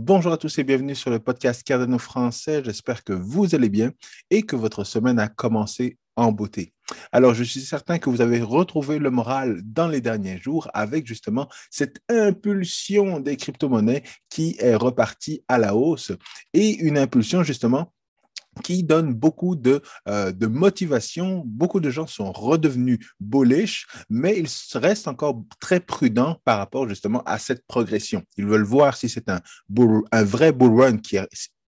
Bonjour à tous et bienvenue sur le podcast Cardano français. J'espère que vous allez bien et que votre semaine a commencé en beauté. Alors, je suis certain que vous avez retrouvé le moral dans les derniers jours avec justement cette impulsion des crypto-monnaies qui est repartie à la hausse et une impulsion justement qui donne beaucoup de, euh, de, motivation. Beaucoup de gens sont redevenus bullish, mais ils restent encore très prudents par rapport justement à cette progression. Ils veulent voir si c'est un, vrai bull run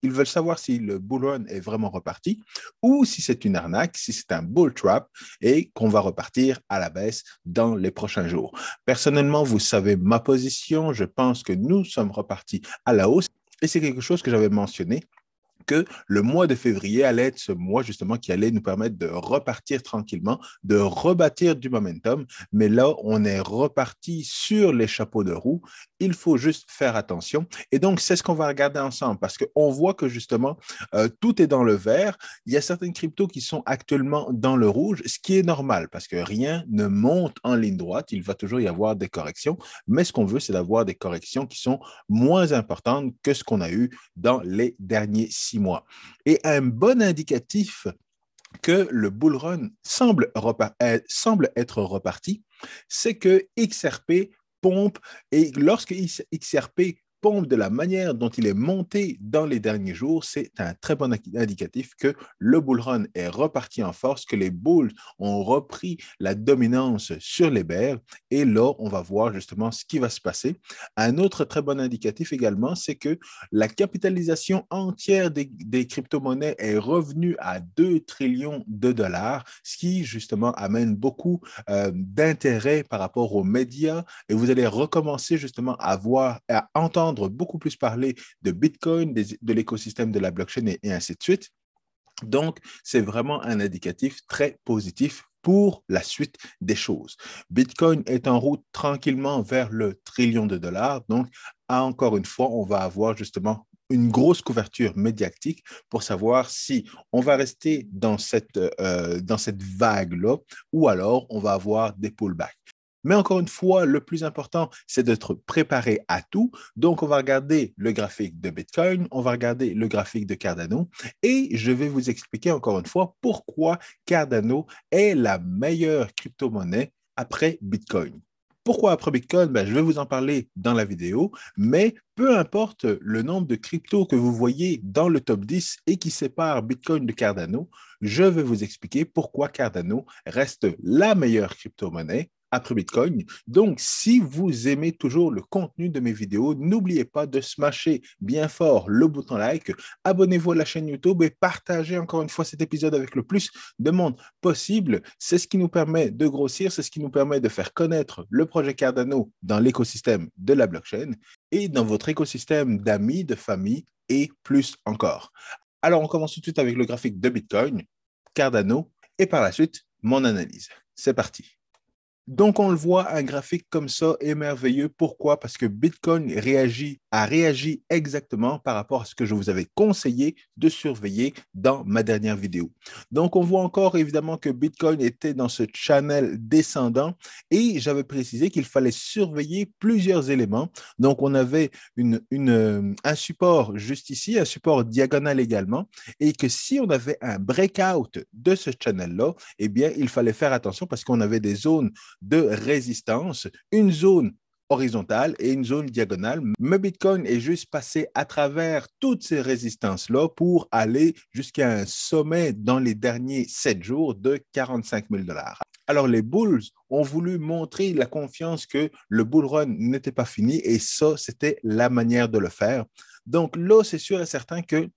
ils veulent savoir si le bull run est vraiment reparti ou si c'est une arnaque, si c'est un bull trap et qu'on va repartir à la baisse dans les prochains jours. Personnellement, vous savez ma position. Je pense que nous sommes repartis à la hausse et c'est quelque chose que j'avais mentionné que le mois de février allait être ce mois justement qui allait nous permettre de repartir tranquillement, de rebâtir du momentum. Mais là, on est reparti sur les chapeaux de roue. Il faut juste faire attention. Et donc, c'est ce qu'on va regarder ensemble parce qu'on voit que justement, euh, tout est dans le vert. Il y a certaines cryptos qui sont actuellement dans le rouge, ce qui est normal parce que rien ne monte en ligne droite. Il va toujours y avoir des corrections. Mais ce qu'on veut, c'est d'avoir des corrections qui sont moins importantes que ce qu'on a eu dans les derniers six mois. Et un bon indicatif que le bull run semble, euh, semble être reparti, c'est que XRP pompe et lorsque XRP de la manière dont il est monté dans les derniers jours, c'est un très bon indicatif que le bull run est reparti en force, que les bulls ont repris la dominance sur les bears. Et là, on va voir justement ce qui va se passer. Un autre très bon indicatif également, c'est que la capitalisation entière des, crypto-monnaies est revenue à 2 trillions de dollars, ce qui justement amène beaucoup euh, d'intérêt par rapport aux médias. Et vous allez recommencer justement à voir, à entendre beaucoup plus parler de Bitcoin, de l'écosystème de la blockchain et, ainsi de suite. Donc, c'est vraiment un indicatif très positif pour la suite des choses. Bitcoin est en route tranquillement vers le trillion de dollars. Donc, encore une fois, on va avoir justement une grosse couverture médiatique pour savoir si on va rester dans cette, euh, vague-là ou alors on va avoir des pullbacks. Mais encore une fois, le plus important, c'est d'être préparé à tout. Donc, on va regarder le graphique de Bitcoin, on va regarder le graphique de Cardano et je vais vous expliquer encore une fois pourquoi Cardano est la meilleure crypto-monnaie après Bitcoin. Pourquoi après Bitcoin? Ben, Je vais vous en parler dans la vidéo, mais peu importe le nombre de cryptos que vous voyez dans le top 10 et qui sépare Bitcoin de Cardano, je vais vous expliquer pourquoi Cardano reste la meilleure crypto-monnaie Bitcoin. Donc, si vous aimez toujours le contenu de mes vidéos, n'oubliez pas de smasher bien fort le bouton like, abonnez-vous à la chaîne YouTube et partagez encore une fois cet épisode avec le plus de monde possible. C'est ce qui nous permet de grossir, c'est ce qui nous permet de faire connaître le projet Cardano dans l'écosystème de la blockchain et dans votre écosystème d'amis, de famille et plus encore. Alors, on commence tout de suite avec le graphique de Bitcoin, Cardano et par la suite, mon analyse. C'est parti. Donc, on le voit, un graphique comme ça est merveilleux. Pourquoi? Parce que Bitcoin réagit, a réagi exactement par rapport à ce que je vous avais conseillé de surveiller dans ma dernière vidéo. Donc, on voit encore évidemment que Bitcoin était dans ce channel descendant et j'avais précisé qu'il fallait surveiller plusieurs éléments. Donc, on avait une, un support juste ici, un support diagonal également, et que si on avait un breakout de ce channel-là, eh bien, il fallait faire attention parce qu'on avait des zones de résistance, une zone horizontale et une zone diagonale. Mais Bitcoin est juste passé à travers toutes ces résistances-là pour aller jusqu'à un sommet dans les derniers sept jours de 45 000 dollars. Alors, les Bulls ont voulu montrer la confiance que le bull run n'était pas fini et ça, c'était la manière de le faire. Donc là, c'est sûr et certain que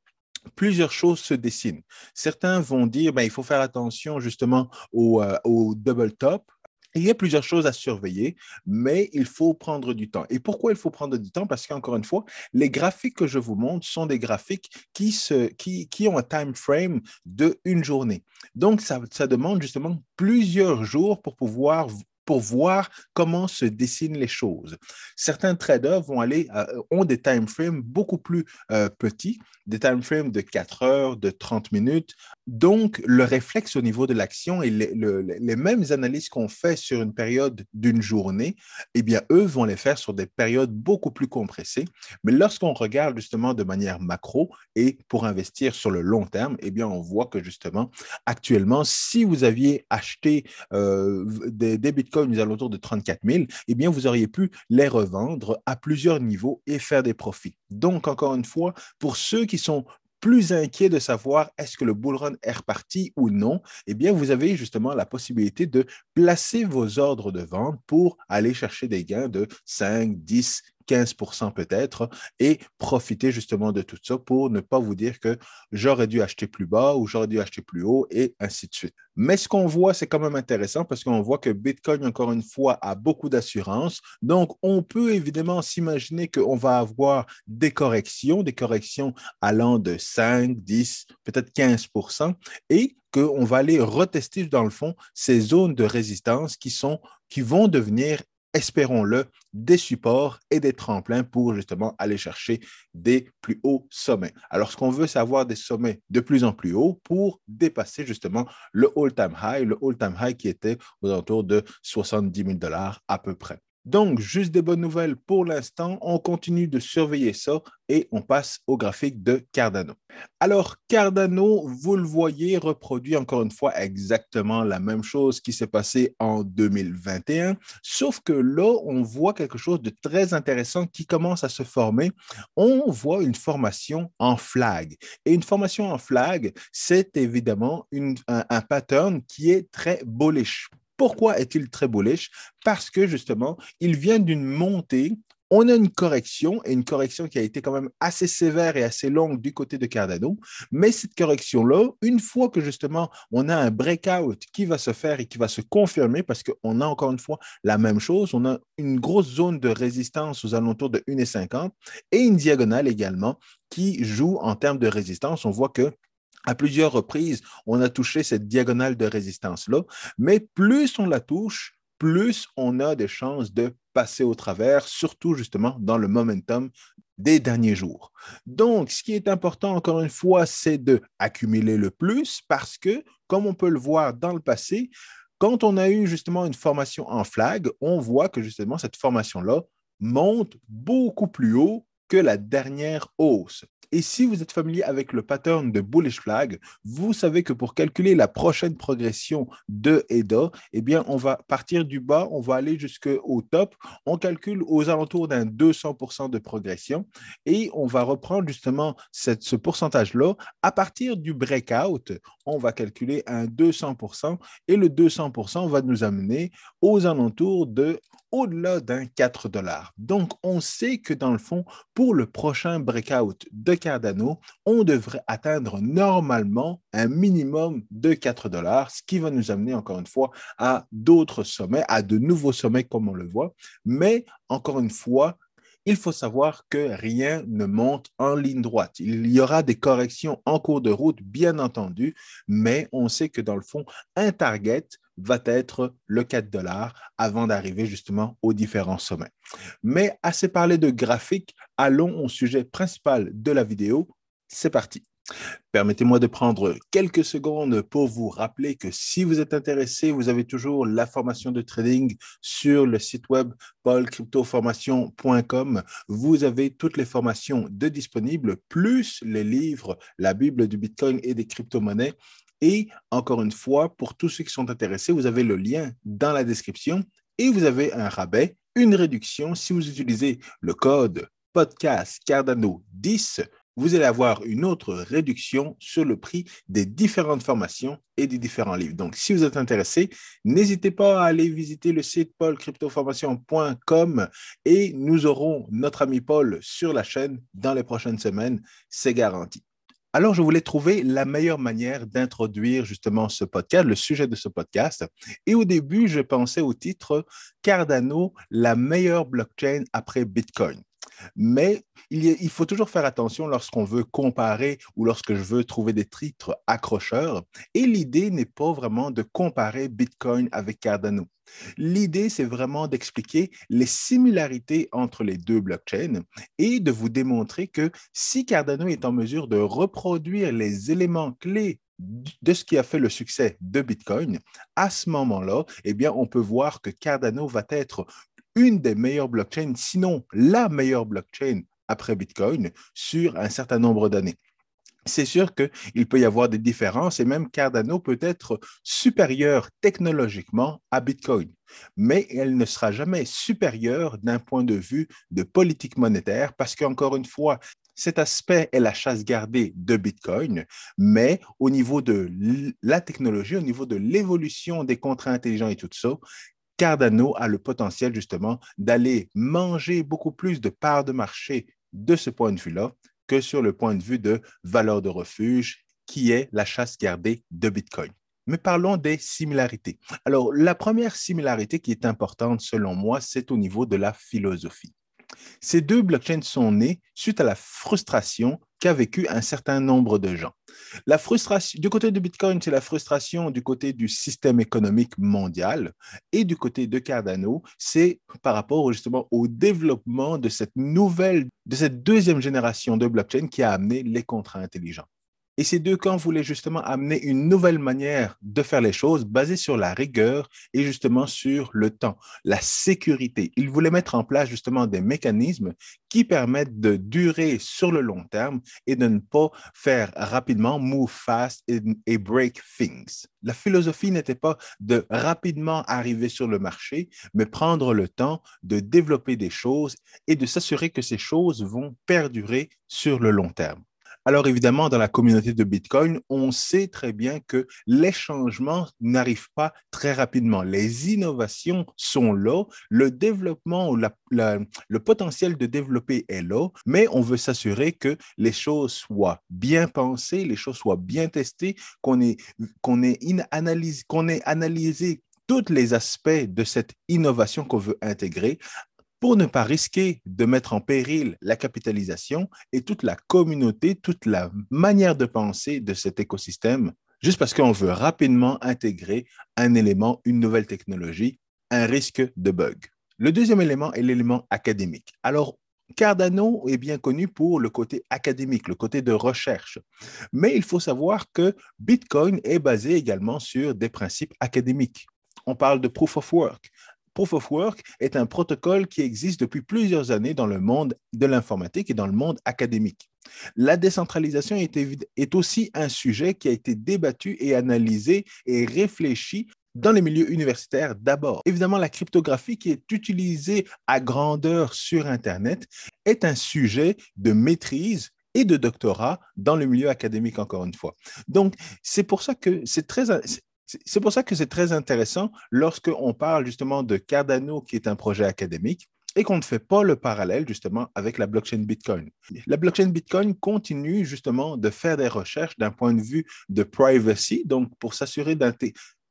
plusieurs choses se dessinent. Certains vont dire, ben, il faut faire attention justement au, euh, au double top, il y a plusieurs choses à surveiller, mais il faut prendre du temps. Et pourquoi il faut prendre du temps? Parce qu'encore une fois, les graphiques que je vous montre sont des graphiques qui, ont un time frame de une journée. Donc, ça, ça demande justement plusieurs jours pour pouvoir pour voir comment se dessinent les choses. Certains traders vont aller, euh, ont des time frames beaucoup plus euh, petits, des time frames de 4 heures, de 30 minutes. Donc, le réflexe au niveau de l'action et les, mêmes analyses qu'on fait sur une période d'une journée, eh bien, eux vont les faire sur des périodes beaucoup plus compressées. Mais lorsqu'on regarde justement de manière macro et pour investir sur le long terme, eh bien, on voit que justement, actuellement, si vous aviez acheté euh, des, des bitcoins aux alentours de 34 000, eh bien, vous auriez pu les revendre à plusieurs niveaux et faire des profits. Donc, encore une fois, pour ceux qui sont plus inquiets de savoir est-ce que le bull run est reparti ou non, eh bien, vous avez justement la possibilité de placer vos ordres de vente pour aller chercher des gains de 5, 10, 15 peut-être et profiter justement de tout ça pour ne pas vous dire que j'aurais dû acheter plus bas ou j'aurais dû acheter plus haut et ainsi de suite. Mais ce qu'on voit, c'est quand même intéressant parce qu'on voit que Bitcoin, encore une fois, a beaucoup d'assurance. Donc, on peut évidemment s'imaginer qu'on va avoir des corrections, des corrections allant de 5, 10, peut-être 15 et qu'on va aller retester dans le fond ces zones de résistance qui, sont, qui vont devenir espérons-le, des supports et des tremplins pour justement aller chercher des plus hauts sommets. Alors, ce qu'on veut, c'est avoir des sommets de plus en plus hauts pour dépasser justement le all-time high, le all-time high qui était aux alentours de 70 000 dollars à peu près. Donc, juste des bonnes nouvelles pour l'instant. On continue de surveiller ça et on passe au graphique de Cardano. Alors, Cardano, vous le voyez, reproduit encore une fois exactement la même chose qui s'est passé en 2021, sauf que là, on voit quelque chose de très intéressant qui commence à se former. On voit une formation en flag. Et une formation en flag, c'est évidemment un, un pattern qui est très bullish. Pourquoi est-il très bullish? Parce que justement, il vient d'une montée on a une correction, et une correction qui a été quand même assez sévère et assez longue du côté de Cardano, mais cette correction-là, une fois que justement on a un breakout qui va se faire et qui va se confirmer, parce qu'on a encore une fois la même chose, on a une grosse zone de résistance aux alentours de 1,50 et une diagonale également qui joue en termes de résistance. On voit que à plusieurs reprises, on a touché cette diagonale de résistance-là, mais plus on la touche, plus on a des chances de passer au travers, surtout justement dans le momentum des derniers jours. Donc, ce qui est important, encore une fois, c'est de accumuler le plus parce que, comme on peut le voir dans le passé, quand on a eu justement une formation en flag, on voit que justement cette formation-là monte beaucoup plus haut que la dernière hausse. Et si vous êtes familier avec le pattern de bullish flag, vous savez que pour calculer la prochaine progression de EDA, eh bien, on va partir du bas, on va aller jusqu'au top. On calcule aux alentours d'un 200% de progression et on va reprendre justement cette, ce pourcentage-là. À partir du breakout, on va calculer un 200% et le 200% va nous amener aux alentours de au-delà d'un 4 dollars. Donc, on sait que dans le fond, pour le prochain breakout de Cardano, on devrait atteindre normalement un minimum de 4 dollars, ce qui va nous amener encore une fois à d'autres sommets, à de nouveaux sommets comme on le voit. Mais encore une fois, il faut savoir que rien ne monte en ligne droite. Il y aura des corrections en cours de route, bien entendu, mais on sait que dans le fond, un target va être le 4 dollars avant d'arriver justement aux différents sommets. Mais assez parlé de graphique, allons au sujet principal de la vidéo. C'est parti. Permettez-moi de prendre quelques secondes pour vous rappeler que si vous êtes intéressé, vous avez toujours la formation de trading sur le site web paulcryptoformation.com. Vous avez toutes les formations de disponibles, plus les livres, la Bible du Bitcoin et des crypto-monnaies et encore une fois, pour tous ceux qui sont intéressés, vous avez le lien dans la description et vous avez un rabais, une réduction si vous utilisez le code podcast Cardano 10 vous allez avoir une autre réduction sur le prix des différentes formations et des différents livres. Donc, si vous êtes intéressé, n'hésitez pas à aller visiter le site paulcryptoformation.com et nous aurons notre ami Paul sur la chaîne dans les prochaines semaines, c'est garanti. Alors, je voulais trouver la meilleure manière d'introduire justement ce podcast, le sujet de ce podcast. Et au début, je pensais au titre Cardano, la meilleure blockchain après Bitcoin. Mais il, faut toujours faire attention lorsqu'on veut comparer ou lorsque je veux trouver des titres accrocheurs. Et l'idée n'est pas vraiment de comparer Bitcoin avec Cardano. L'idée, c'est vraiment d'expliquer les similarités entre les deux blockchains et de vous démontrer que si Cardano est en mesure de reproduire les éléments clés de ce qui a fait le succès de Bitcoin, à ce moment-là, eh bien, on peut voir que Cardano va être une des meilleures blockchains, sinon la meilleure blockchain après Bitcoin sur un certain nombre d'années. C'est sûr qu'il peut y avoir des différences et même Cardano peut être supérieur technologiquement à Bitcoin, mais elle ne sera jamais supérieure d'un point de vue de politique monétaire parce qu'encore une fois, cet aspect est la chasse gardée de Bitcoin, mais au niveau de la technologie, au niveau de l'évolution des contrats intelligents et tout ça, Cardano a le potentiel justement d'aller manger beaucoup plus de parts de marché de ce point de vue-là que sur le point de vue de valeur de refuge, qui est la chasse gardée de Bitcoin. Mais parlons des similarités. Alors, la première similarité qui est importante selon moi, c'est au niveau de la philosophie. Ces deux blockchains sont nés suite à la frustration qu'a vécu un certain nombre de gens. Du côté de Bitcoin, c'est la frustration du côté du système économique mondial et du côté de Cardano, c'est par rapport justement au développement de cette nouvelle, de cette deuxième génération de blockchain qui a amené les contrats intelligents. Et ces deux camps voulaient justement amener une nouvelle manière de faire les choses basée sur la rigueur et justement sur le temps, la sécurité. Ils voulaient mettre en place justement des mécanismes qui permettent de durer sur le long terme et de ne pas faire rapidement move fast et break things. La philosophie n'était pas de rapidement arriver sur le marché, mais prendre le temps de développer des choses et de s'assurer que ces choses vont perdurer sur le long terme. Alors évidemment, dans la communauté de Bitcoin, on sait très bien que les changements n'arrivent pas très rapidement. Les innovations sont là, le développement le potentiel de développer est là, mais on veut s'assurer que les choses soient bien pensées, les choses soient bien testées, qu'on ait, ait, qu'on ait analysé tous les aspects de cette innovation qu'on veut intégrer pour ne pas risquer de mettre en péril la capitalisation et toute la communauté, toute la manière de penser de cet écosystème, juste parce qu'on veut rapidement intégrer un élément, une nouvelle technologie, un risque de bug. Le deuxième élément est l'élément académique. Alors, Cardano est bien connu pour le côté académique, le côté de recherche. Mais il faut savoir que Bitcoin est basé également sur des principes académiques. On parle de proof of work. Proof of Work est un protocole qui existe depuis plusieurs années dans le monde de l'informatique et dans le monde académique. La décentralisation est, aussi un sujet qui a été débattu et analysé et réfléchi dans les milieux universitaires d'abord. Évidemment, la cryptographie qui est utilisée à grandeur sur Internet est un sujet de maîtrise et de doctorat dans le milieu académique, encore une fois. Donc, c'est pour ça que c'est très, c'est pour ça que c'est très intéressant lorsqu'on parle justement de Cardano, qui est un projet académique, et qu'on ne fait pas le parallèle justement avec la blockchain Bitcoin. La blockchain Bitcoin continue justement de faire des recherches d'un point de vue de privacy, donc pour s'assurer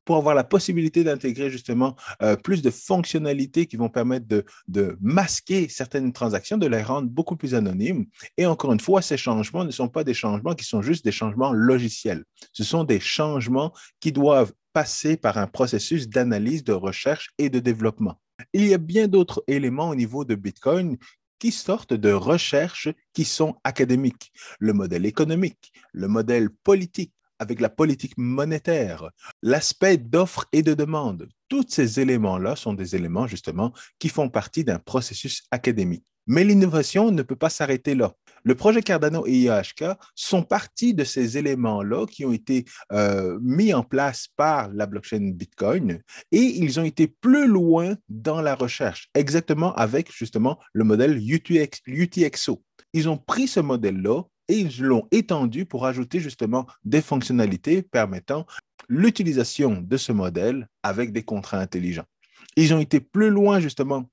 pour avoir la possibilité d'intégrer justement euh, plus de fonctionnalités qui vont permettre de, de, masquer certaines transactions, de les rendre beaucoup plus anonymes. Et encore une fois, ces changements ne sont pas des changements qui sont juste des changements logiciels. Ce sont des changements qui doivent passer par un processus d'analyse, de recherche et de développement. Il y a bien d'autres éléments au niveau de Bitcoin qui sortent de recherches qui sont académiques. Le modèle économique, le modèle politique, avec la politique monétaire, l'aspect d'offre et de demande. Tous ces éléments-là sont des éléments justement qui font partie d'un processus académique. Mais l'innovation ne peut pas s'arrêter là. Le projet Cardano et IAHK sont partis de ces éléments-là qui ont été euh, mis en place par la blockchain Bitcoin et ils ont été plus loin dans la recherche, exactement avec justement le modèle UTXO. Ils ont pris ce modèle-là et ils l'ont étendu pour ajouter justement des fonctionnalités permettant l'utilisation de ce modèle avec des contrats intelligents. Ils ont été plus loin justement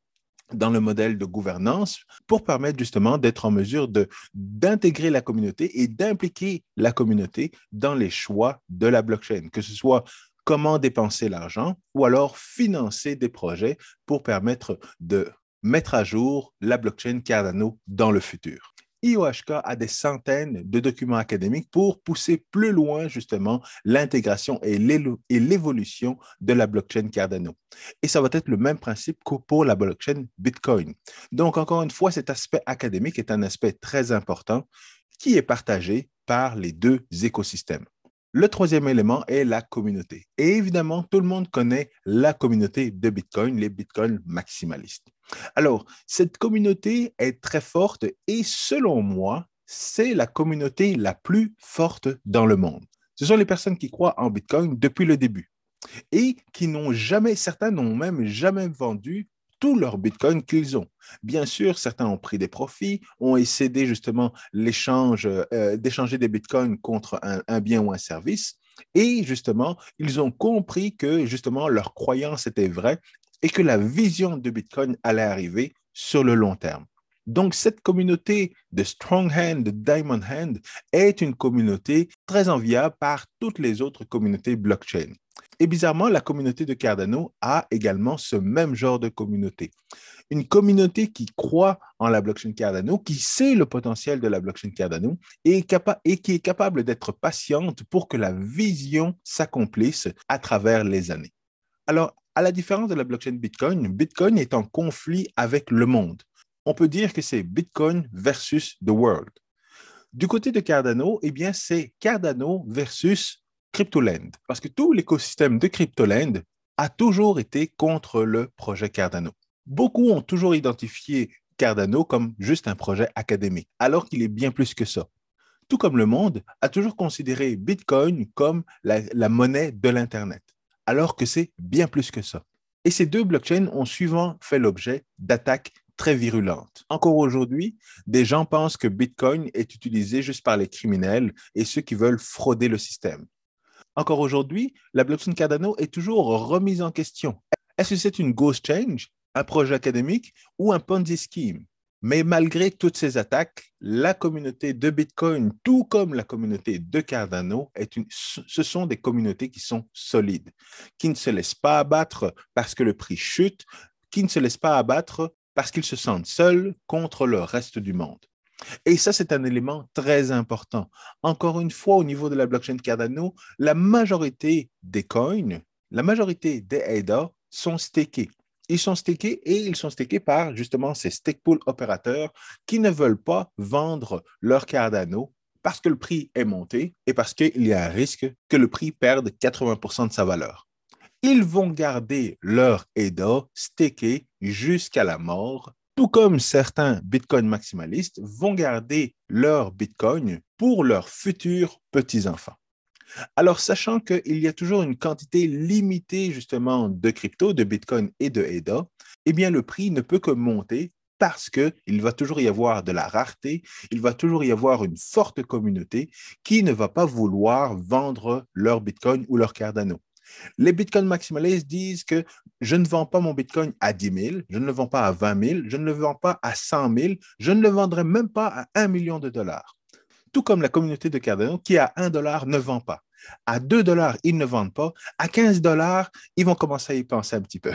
dans le modèle de gouvernance pour permettre justement d'être en mesure d'intégrer la communauté et d'impliquer la communauté dans les choix de la blockchain, que ce soit comment dépenser l'argent ou alors financer des projets pour permettre de mettre à jour la blockchain Cardano dans le futur. IOHK a des centaines de documents académiques pour pousser plus loin justement l'intégration et l'évolution de la blockchain Cardano. Et ça va être le même principe que pour la blockchain Bitcoin. Donc, encore une fois, cet aspect académique est un aspect très important qui est partagé par les deux écosystèmes. Le troisième élément est la communauté. Et évidemment, tout le monde connaît la communauté de Bitcoin, les Bitcoin maximalistes. Alors, cette communauté est très forte et selon moi, c'est la communauté la plus forte dans le monde. Ce sont les personnes qui croient en Bitcoin depuis le début et qui n'ont jamais, certains n'ont même jamais vendu tous leurs bitcoins qu'ils ont. Bien sûr, certains ont pris des profits, ont essayé justement euh, d'échanger des bitcoins contre un, bien ou un service. Et justement, ils ont compris que justement leur croyance était vraie et que la vision de Bitcoin allait arriver sur le long terme. Donc, cette communauté de Strong Hand, de Diamond Hand, est une communauté très enviable par toutes les autres communautés blockchain. Et bizarrement, la communauté de Cardano a également ce même genre de communauté. Une communauté qui croit en la blockchain Cardano, qui sait le potentiel de la blockchain Cardano et, et qui est capable d'être patiente pour que la vision s'accomplisse à travers les années. Alors, à la différence de la blockchain Bitcoin, Bitcoin est en conflit avec le monde. On peut dire que c'est Bitcoin versus the world. Du côté de Cardano, eh c'est Cardano versus CryptoLand, parce que tout l'écosystème de CryptoLand a toujours été contre le projet Cardano. Beaucoup ont toujours identifié Cardano comme juste un projet académique, alors qu'il est bien plus que ça. Tout comme le monde a toujours considéré Bitcoin comme la monnaie de l'Internet, alors que c'est bien plus que ça. Et ces deux blockchains ont souvent fait l'objet d'attaques très virulentes. Encore aujourd'hui, des gens pensent que Bitcoin est utilisé juste par les criminels et ceux qui veulent frauder le système. Encore aujourd'hui, la blockchain Cardano est toujours remise en question. Est-ce que c'est une ghost change, un projet académique ou un Ponzi scheme? Mais malgré toutes ces attaques, la communauté de Bitcoin, tout comme la communauté de Cardano, ce sont des communautés qui sont solides, qui ne se laissent pas abattre parce que le prix chute, qui ne se laissent pas abattre parce qu'ils se sentent seuls contre le reste du monde. Et ça, c'est un élément très important. Encore une fois, au niveau de la blockchain Cardano, la majorité des coins, la majorité des ADA sont stakés. Ils sont stakés et ils sont stakés par justement ces stake pool opérateurs qui ne veulent pas vendre leur Cardano parce que le prix est monté et parce qu'il y a un risque que le prix perde 80% de sa valeur. Ils vont garder leur ADA staké jusqu'à la mort tout comme certains Bitcoin maximalistes vont garder leur Bitcoin pour leurs futurs petits-enfants. Alors, sachant qu'il y a toujours une quantité limitée justement de crypto, de Bitcoin et de EDA, eh bien, le prix ne peut que monter parce qu'il va toujours y avoir de la rareté, il va toujours y avoir une forte communauté qui ne va pas vouloir vendre leur Bitcoin ou leur Cardano. Les Bitcoin maximalistes disent que je ne vends pas mon Bitcoin à 10 000, je ne le vends pas à 20 000, je ne le vends pas à 100 000, je ne le vendrai même pas à 1 million de dollars. Tout comme la communauté de Cardano qui à 1 dollar ne vend pas. À 2 dollars, ils ne vendent pas. À 15 dollars, ils vont commencer à y penser un petit peu.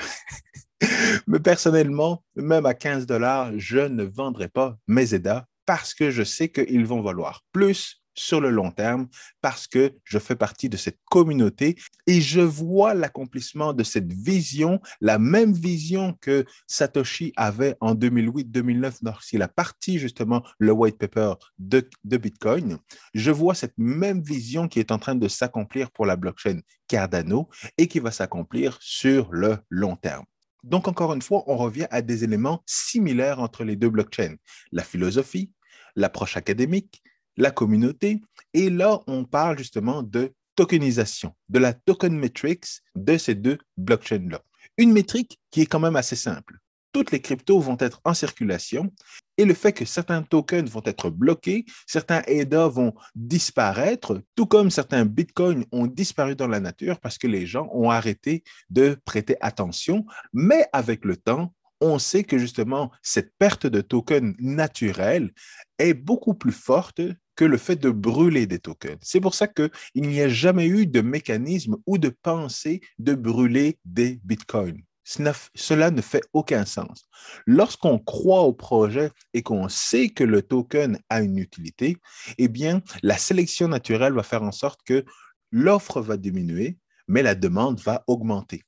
Mais personnellement, même à 15 dollars, je ne vendrai pas mes EDA parce que je sais qu'ils vont valoir plus sur le long terme parce que je fais partie de cette communauté et je vois l'accomplissement de cette vision, la même vision que Satoshi avait en 2008-2009 lorsqu'il a parti justement le white paper de, Bitcoin. Je vois cette même vision qui est en train de s'accomplir pour la blockchain Cardano et qui va s'accomplir sur le long terme. Donc, encore une fois, on revient à des éléments similaires entre les deux blockchains, la philosophie, l'approche académique, la communauté. Et là, on parle justement de tokenisation, de la token metrics de ces deux blockchains-là. Une métrique qui est quand même assez simple. Toutes les cryptos vont être en circulation et le fait que certains tokens vont être bloqués, certains ADA vont disparaître, tout comme certains bitcoins ont disparu dans la nature parce que les gens ont arrêté de prêter attention. Mais avec le temps, on sait que justement, cette perte de tokens naturels est beaucoup plus forte que le fait de brûler des tokens. C'est pour ça qu'il n'y a jamais eu de mécanisme ou de pensée de brûler des bitcoins. cela ne fait aucun sens. Lorsqu'on croit au projet et qu'on sait que le token a une utilité, eh bien, la sélection naturelle va faire en sorte que l'offre va diminuer, mais la demande va augmenter.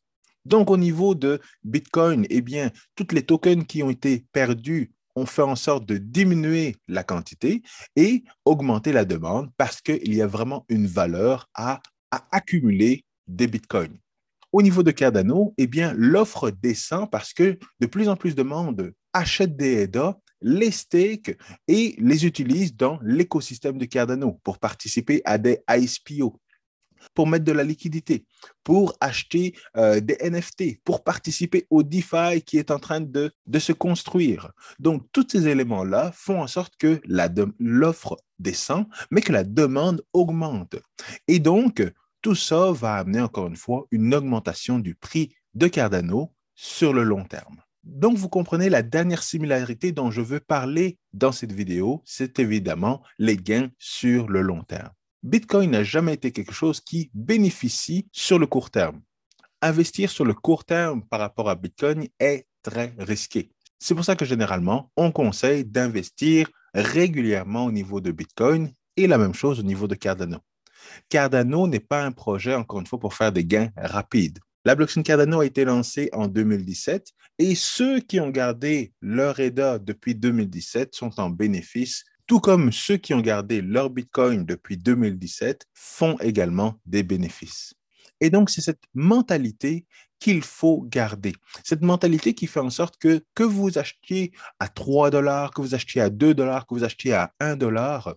Donc, au niveau de Bitcoin, eh bien, toutes les tokens qui ont été perdus ont fait en sorte de diminuer la quantité et augmenter la demande parce qu'il y a vraiment une valeur à, accumuler des Bitcoins. Au niveau de Cardano, eh bien, l'offre descend parce que de plus en plus de monde achète des EDA, les stake et les utilise dans l'écosystème de Cardano pour participer à des ISPO, pour mettre de la liquidité, pour acheter euh, des NFT, pour participer au DeFi qui est en train de, de se construire. Donc, tous ces éléments-là font en sorte que l'offre descend, mais que la demande augmente. Et donc, tout ça va amener encore une fois une augmentation du prix de Cardano sur le long terme. Donc, vous comprenez la dernière similarité dont je veux parler dans cette vidéo, c'est évidemment les gains sur le long terme. Bitcoin n'a jamais été quelque chose qui bénéficie sur le court terme. Investir sur le court terme par rapport à Bitcoin est très risqué. C'est pour ça que généralement, on conseille d'investir régulièrement au niveau de Bitcoin et la même chose au niveau de Cardano. Cardano n'est pas un projet, encore une fois, pour faire des gains rapides. La blockchain Cardano a été lancée en 2017 et ceux qui ont gardé leur EDA depuis 2017 sont en bénéfice, tout comme ceux qui ont gardé leur Bitcoin depuis 2017 font également des bénéfices. Et donc, c'est cette mentalité qu'il faut garder. Cette mentalité qui fait en sorte que que vous achetiez à 3 dollars, que vous achetiez à 2 dollars, que vous achetiez à 1 dollar,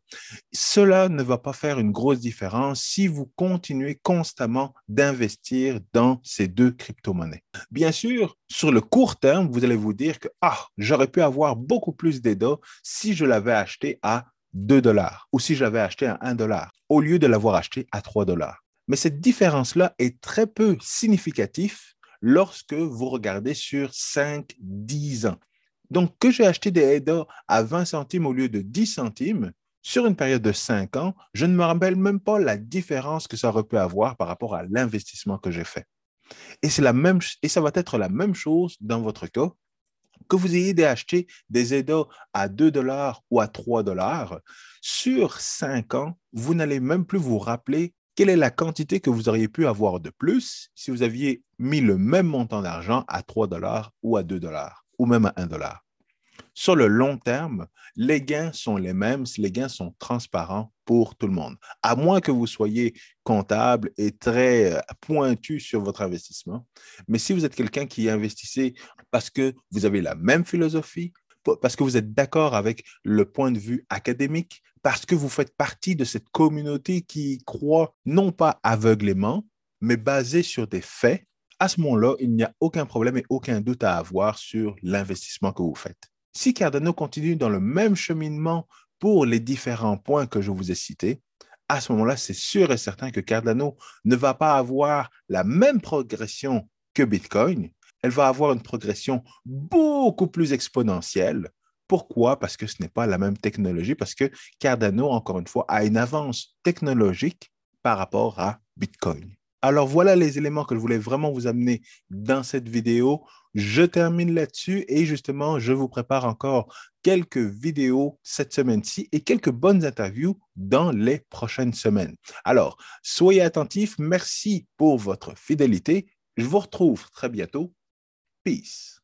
cela ne va pas faire une grosse différence si vous continuez constamment d'investir dans ces deux crypto-monnaies. Bien sûr, sur le court terme, vous allez vous dire que ah, j'aurais pu avoir beaucoup plus d'EDA si je l'avais acheté à 2 dollars ou si j'avais acheté à 1 dollar au lieu de l'avoir acheté à 3 dollars. Mais cette différence-là est très peu significative lorsque vous regardez sur 5, 10 ans. Donc, que j'ai acheté des EDA à 20 centimes au lieu de 10 centimes, sur une période de 5 ans, je ne me rappelle même pas la différence que ça aurait pu avoir par rapport à l'investissement que j'ai fait. Et, la ça va être la même chose dans votre cas. Que vous ayez acheté des EDA à 2 dollars ou à 3 dollars, sur 5 ans, vous n'allez même plus vous rappeler quelle est la quantité que vous auriez pu avoir de plus si vous aviez mis le même montant d'argent à 3 dollars ou à 2 dollars ou même à 1 dollar? Sur le long terme, les gains sont les mêmes, les gains sont transparents pour tout le monde. À moins que vous soyez comptable et très euh, pointu sur votre investissement. Mais si vous êtes quelqu'un qui investissait parce que vous avez la même philosophie, parce que vous êtes d'accord avec le point de vue académique, parce que vous faites partie de cette communauté qui croit non pas aveuglément, mais basée sur des faits, à ce moment-là, il n'y a aucun problème et aucun doute à avoir sur l'investissement que vous faites. Si Cardano continue dans le même cheminement pour les différents points que je vous ai cités, à ce moment-là, c'est sûr et certain que Cardano ne va pas avoir la même progression que Bitcoin, elle va avoir une progression beaucoup plus exponentielle. Pourquoi? Parce que ce n'est pas la même technologie, parce que Cardano, encore une fois, a une avance technologique par rapport à Bitcoin. Alors voilà les éléments que je voulais vraiment vous amener dans cette vidéo. Je termine là-dessus et justement, je vous prépare encore quelques vidéos cette semaine-ci et quelques bonnes interviews dans les prochaines semaines. Alors, soyez attentifs. Merci pour votre fidélité. Je vous retrouve très bientôt Peace.